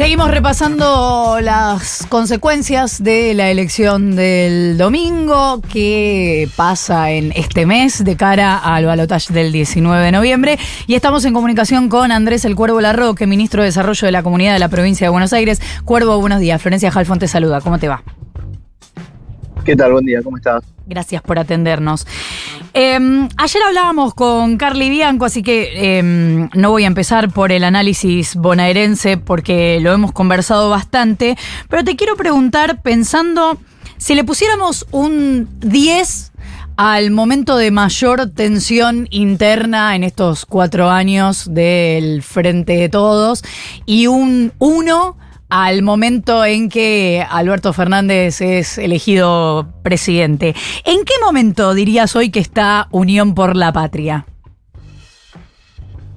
Seguimos repasando las consecuencias de la elección del domingo que pasa en este mes de cara al balotaje del 19 de noviembre. Y estamos en comunicación con Andrés El Cuervo Larroque, ministro de Desarrollo de la Comunidad de la Provincia de Buenos Aires. Cuervo, buenos días. Florencia Jalfón te saluda. ¿Cómo te va? ¿Qué tal? Buen día. ¿Cómo estás? Gracias por atendernos. Em, ayer hablábamos con Carly Bianco, así que em, no voy a empezar por el análisis bonaerense porque lo hemos conversado bastante, pero te quiero preguntar, pensando, si le pusiéramos un 10 al momento de mayor tensión interna en estos cuatro años del Frente de Todos y un 1 al momento en que Alberto Fernández es elegido presidente. ¿En qué momento dirías hoy que está Unión por la Patria?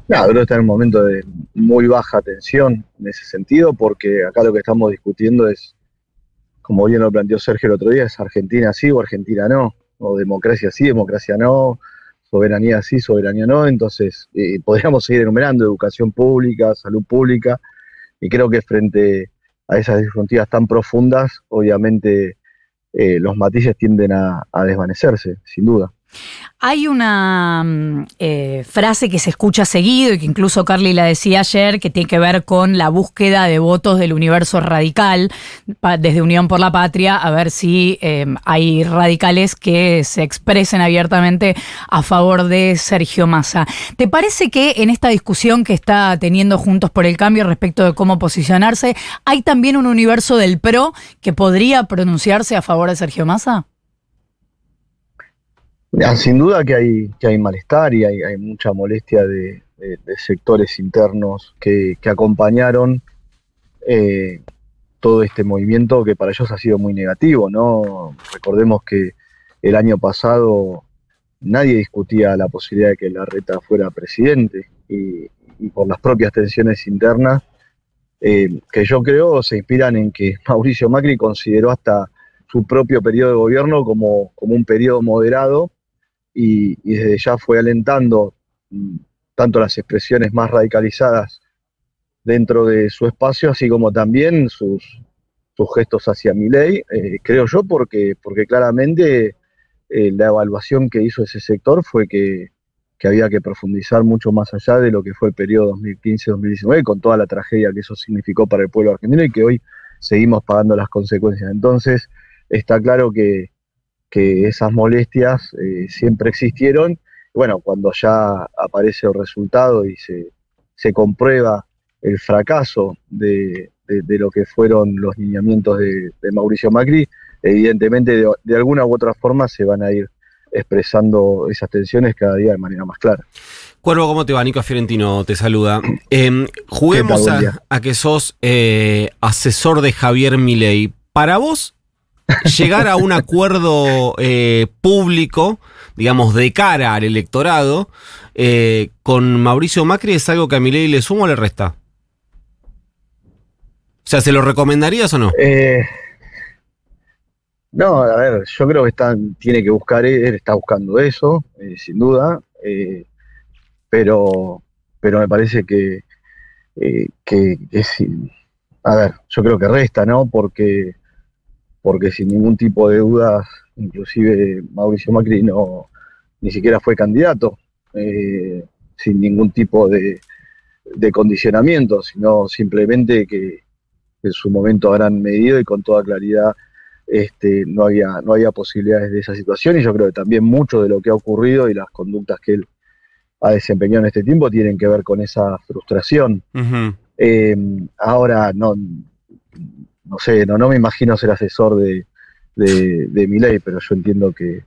No, creo que está en un momento de muy baja tensión en ese sentido, porque acá lo que estamos discutiendo es, como bien lo planteó Sergio el otro día, es Argentina sí o Argentina no, o democracia sí, democracia no, soberanía sí, soberanía no, entonces eh, podríamos seguir enumerando educación pública, salud pública, y creo que frente a esas disjuntivas tan profundas, obviamente eh, los matices tienden a desvanecerse, sin duda. Hay una mm, eh, frase que se escucha seguido y que incluso Carly la decía ayer, que tiene que ver con la búsqueda de votos del universo radical desde Unión por la Patria, a ver si em, hay radicales que se expresen abiertamente a favor de Sergio Massa. ¿Te parece que en esta discusión que está teniendo Juntos por el Cambio respecto de cómo posicionarse, hay también un universo del PRO que podría pronunciarse a favor de Sergio Massa? Sin duda que hay, que hay malestar y hay, mucha molestia de, sectores internos que, acompañaron eh, todo este movimiento que para ellos ha sido muy negativo, ¿no? Recordemos que el año pasado nadie discutía la posibilidad de que la reta fuera presidente y, por las propias tensiones internas eh, que yo creo se inspiran en que Mauricio Macri consideró hasta su propio periodo de gobierno como, como un periodo moderado y, desde ya fue alentando mm, tanto las expresiones más radicalizadas dentro de su espacio, así como también sus, sus gestos hacia mi ley, eh, creo yo, porque, porque claramente eh, la evaluación que hizo ese sector fue que, que, había que profundizar mucho más allá de lo que fue el periodo 2015-2019, con toda la tragedia que eso significó para el pueblo argentino y que hoy seguimos pagando las consecuencias. Entonces, está claro que, que esas molestias eh, siempre existieron. Bueno, cuando ya aparece el resultado y se, se comprueba el fracaso de, lo que fueron los lineamientos de, Mauricio Macri, evidentemente de, alguna u otra forma se van a ir expresando esas tensiones cada día de manera más clara. Cuervo, ¿cómo te va? Nico Fiorentino te saluda. Em, juguemos a, que sos eh, asesor de Javier Milei. Para vos, llegar a un acuerdo eh, público, digamos, de cara al electorado, eh, con Mauricio Macri es algo que a mi ley le suma o le resta. O sea, ¿se lo recomendarías o no? Eh, no, a ver, yo creo que está, tiene que buscar, él está buscando eso, sin duda, pero, pero me parece que, que es, a ver, yo creo que resta, ¿no? Porque porque sin ningún tipo de dudas, inclusive Mauricio Macri no ni siquiera fue candidato, eh, sin ningún tipo de, condicionamiento, sino simplemente que en su momento habrán medido y con toda claridad este, no, había, no había posibilidades de esa situación y yo creo que también mucho de lo que ha ocurrido y las conductas que él ha desempeñado en este tiempo tienen que ver con esa frustración. Eh, ahora, no, no sé, no, no me imagino ser asesor de, de, mi ley, pero yo entiendo que,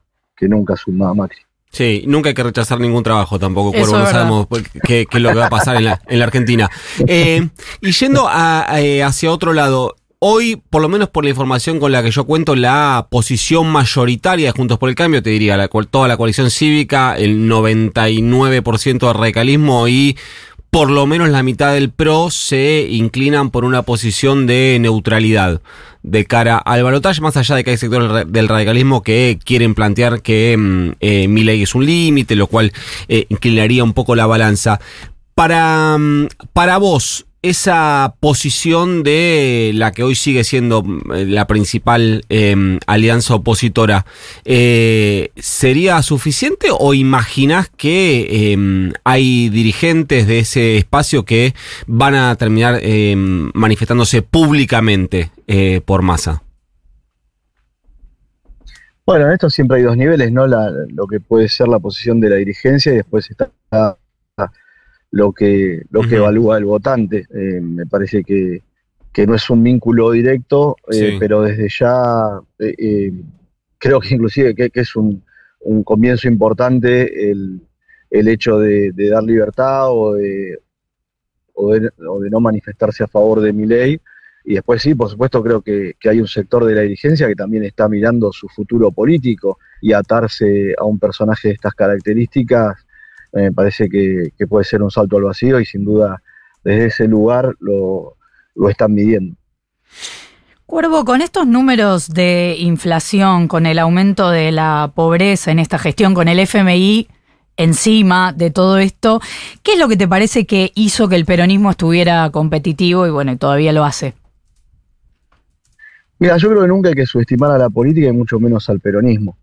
nunca suma a Macri. Sí, nunca hay que rechazar ningún trabajo tampoco, Cuervo, no sabemos qué, es lo que va a pasar en la, en la Argentina. Eh, y yendo eh, hacia otro lado, hoy, por lo menos por la información con la que yo cuento, la posición mayoritaria de Juntos por el Cambio, te diría, la, toda la coalición cívica, el 99% de radicalismo y por lo menos la mitad del PRO se inclinan por una posición de neutralidad de cara al balotaje, más allá de que hay sectores del radicalismo que quieren plantear que mm, eh, mi ley es un límite, lo cual eh, inclinaría un poco la balanza. Para, mm, para vos, esa posición de la que hoy sigue siendo mm, la principal em, alianza opositora, eh, ¿sería suficiente o imaginás que em, hay dirigentes de ese espacio que van a terminar em, manifestándose públicamente eh, por masa? Bueno, en esto siempre hay dos niveles, ¿no? lo que puede ser la posición de la dirigencia y después está lo que, lo que evalúa el votante. Eh, me parece que, no es un vínculo directo, eh, pero desde ya eh, creo que inclusive que, es un, comienzo importante el, hecho de, dar libertad o de, o de, no manifestarse a favor de mi ley. Y después sí, por supuesto, creo que, que, hay un sector de la dirigencia que también está mirando su futuro político y atarse a un personaje de estas características me parece que, puede ser un salto al vacío y sin duda desde ese lugar lo, están midiendo. Cuervo, con estos números de inflación, con el aumento de la pobreza en esta gestión, con el FMI encima de todo esto, ¿qué es lo que te parece que hizo que el peronismo estuviera competitivo y bueno, todavía lo hace? Mira, yo creo que nunca hay que subestimar a la política y mucho menos al peronismo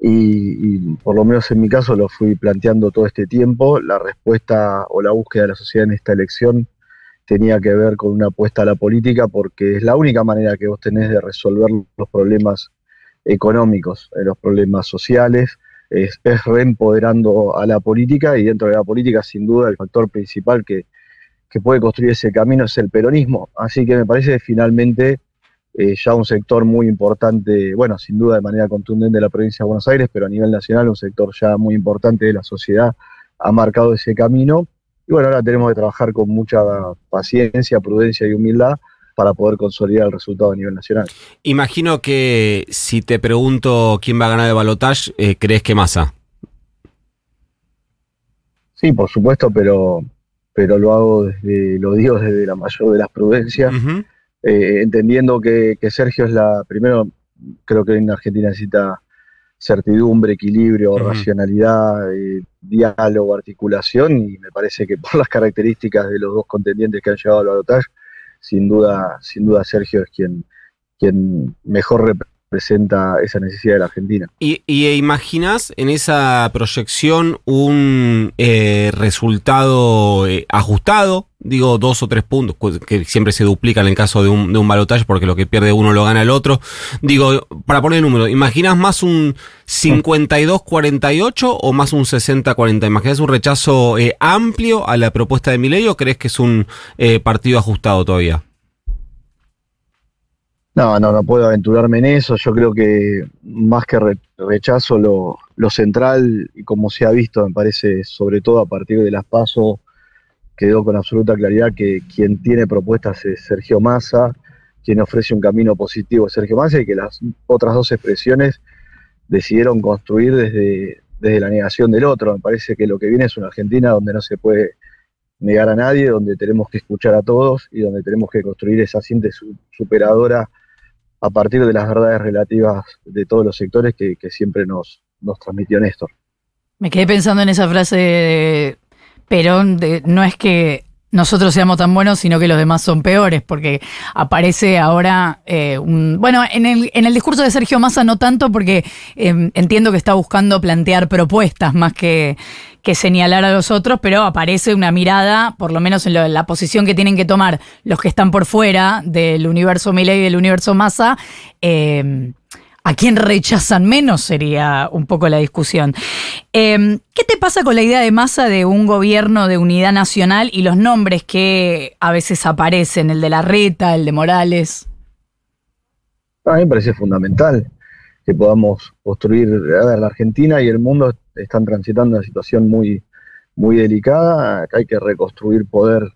y, por lo menos en mi caso lo fui planteando todo este tiempo. La respuesta o la búsqueda de la sociedad en esta elección tenía que ver con una apuesta a la política porque es la única manera que vos tenés de resolver los problemas económicos, eh, los problemas sociales, es, reempoderando a la política y dentro de la política sin duda el factor principal que, que puede construir ese camino es el peronismo. Así que me parece que finalmente eh, ya un sector muy importante, bueno, sin duda de manera contundente de la provincia de Buenos Aires, pero a nivel nacional un sector ya muy importante de la sociedad ha marcado ese camino. Y bueno, ahora tenemos que trabajar con mucha paciencia, prudencia y humildad para poder consolidar el resultado a nivel nacional. Imagino que si te pregunto quién va a ganar el balotaje, eh, ¿crees que Massa? Sí, por supuesto, pero, pero lo hago desde, lo digo desde la mayor de las prudencias. Eh, entendiendo que, Sergio es la, primero, creo que en Argentina necesita certidumbre, equilibrio, racionalidad, eh, diálogo, articulación, y me parece que por las características de los dos contendientes que han llegado al balotaje, sin duda, sin duda Sergio es quien, quien mejor representa esa necesidad de la Argentina. ¿Y, y imaginas en esa proyección un eh, resultado ajustado? digo dos o tres puntos, que siempre se duplican en caso de un, de un balotaje porque lo que pierde uno lo gana el otro. Digo, para poner el número, ¿imaginas más un 52-48 o más un 60-40? ¿Imaginas un rechazo eh, amplio a la propuesta de Milei o crees que es un eh, partido ajustado todavía? No, no, no puedo aventurarme en eso. Yo creo que más que rechazo, lo, lo central, y como se ha visto, me parece, sobre todo a partir de las pasos, quedó con absoluta claridad que quien tiene propuestas es Sergio Massa, quien ofrece un camino positivo es Sergio Massa y que las otras dos expresiones decidieron construir desde, desde la negación del otro. Me parece que lo que viene es una Argentina donde no se puede negar a nadie, donde tenemos que escuchar a todos y donde tenemos que construir esa síntesis superadora a partir de las verdades relativas de todos los sectores que, siempre nos, nos transmitió Néstor. Me quedé pensando en esa frase pero no es que nosotros seamos tan buenos, sino que los demás son peores, porque aparece ahora eh, un... Bueno, en el, en el discurso de Sergio Massa no tanto, porque em, entiendo que está buscando plantear propuestas más que, que señalar a los otros, pero aparece una mirada, por lo menos en, la posición que tienen que tomar los que están por fuera del universo Milei y del universo Massa, eh, a quién rechazan menos sería un poco la discusión. Em, ¿Qué te pasa con la idea de masa de un gobierno de unidad nacional y los nombres que a veces aparecen, el de la Reta, el de Morales? A mí me parece fundamental que podamos construir, a ver, la Argentina y el mundo están transitando una situación muy, muy delicada, que hay que reconstruir poder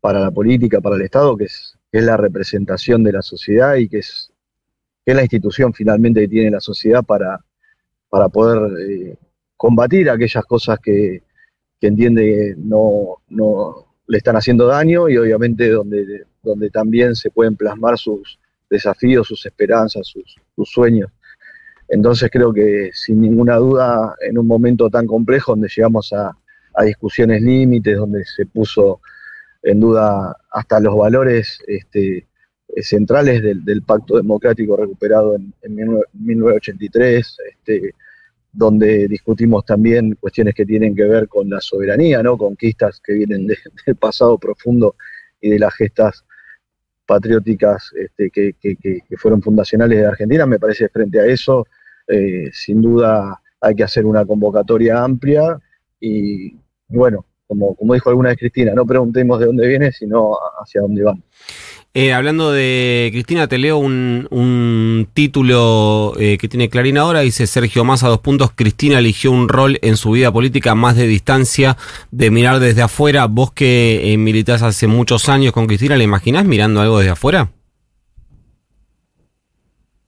para la política, para el Estado, que es, que es la representación de la sociedad y que es que es la institución finalmente que tiene la sociedad para, para poder eh, combatir aquellas cosas que, entiende no, no le están haciendo daño y obviamente donde, donde también se pueden plasmar sus desafíos, sus esperanzas, sus, sueños. Entonces creo que sin ninguna duda en un momento tan complejo donde llegamos a, a discusiones límites, donde se puso en duda hasta los valores este, centrales del, pacto democrático recuperado en, 1983, este, donde discutimos también cuestiones que tienen que ver con la soberanía, ¿no? conquistas que vienen del pasado profundo y de las gestas patrióticas este, que, fueron fundacionales de Argentina. Me parece frente a eso, eh, sin duda hay que hacer una convocatoria amplia y bueno, como, como dijo alguna vez Cristina, no preguntemos de dónde viene, sino hacia dónde van. Eh, hablando de Cristina, te leo un, título eh, que tiene Clarín ahora, dice Sergio Massa, dos puntos, Cristina eligió un rol en su vida política más de distancia, de mirar desde afuera. Vos que eh, militás hace muchos años con Cristina, ¿le imaginás mirando algo desde afuera?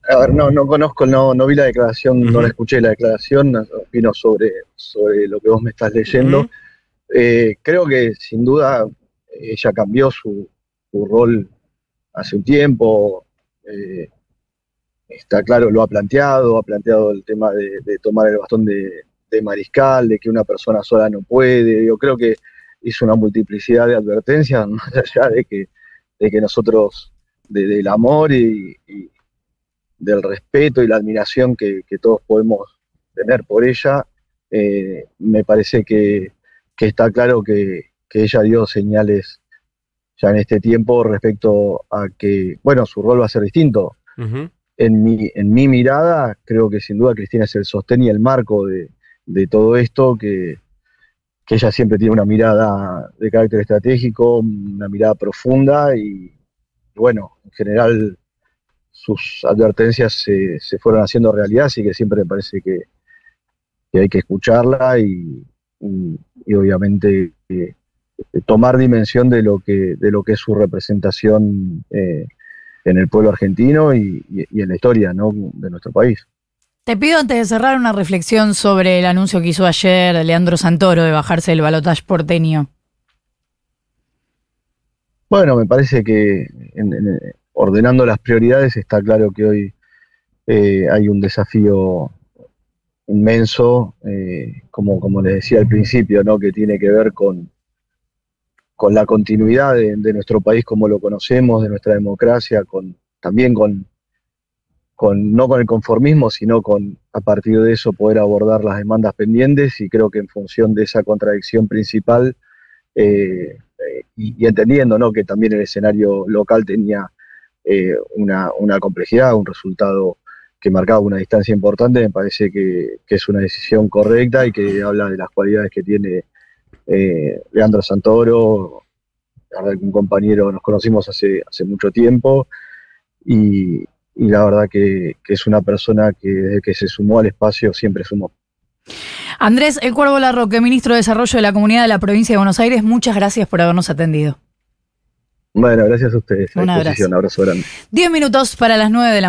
A ver, no, no conozco, no, no vi la declaración, no la escuché la declaración, opino sobre, sobre lo que vos me estás leyendo. Eh, creo que sin duda ella cambió su, rol hace un tiempo. Eh, está claro, lo ha planteado, ha planteado el tema de, tomar el bastón de, mariscal, de que una persona sola no puede. Yo creo que hizo una multiplicidad de advertencias, más allá de que, de que nosotros, del amor y, del respeto y la admiración que, todos podemos tener por ella, eh, me parece que, que está claro que, ella dio señales ya en este tiempo respecto a que, bueno, su rol va a ser distinto. en, mi, en mi mirada, creo que sin duda Cristina es el sostén y el marco de, todo esto, que, ella siempre tiene una mirada de carácter estratégico, una mirada profunda y, bueno, en general sus advertencias se, fueron haciendo realidad, así que siempre me parece que, que hay que escucharla y, y, obviamente eh, tomar dimensión de lo que de lo que es su representación eh, en el pueblo argentino y, en la historia de nuestro país. Te pido antes de cerrar una reflexión sobre el anuncio que hizo ayer Leandro Santoro de bajarse del balotaje porteño. Bueno, me parece que ordenando las prioridades está claro que hoy eh, hay un desafío inmenso, eh, como, como les decía al principio, ¿no? que tiene que ver con, con la continuidad de, nuestro país como lo conocemos, de nuestra democracia, con, también con, no con el conformismo, sino con a partir de eso poder abordar las demandas pendientes y creo que en función de esa contradicción principal eh, eh, y, entendiendo que también el escenario local tenía una, una complejidad, un resultado que marcaba una distancia importante, me parece que, es una decisión correcta y que habla de las cualidades que tiene eh, Leandro Santoro, un compañero, nos conocimos hace, hace mucho tiempo y, la verdad que, es una persona que desde que se sumó al espacio siempre sumó. Andrés El Cuervo Larroque, ministro de Desarrollo de la Comunidad de la Provincia de Buenos Aires, muchas gracias por habernos atendido. Bueno, gracias a ustedes. Un abrazo. abrazo grande. Diez minutos para las nueve de la mañana.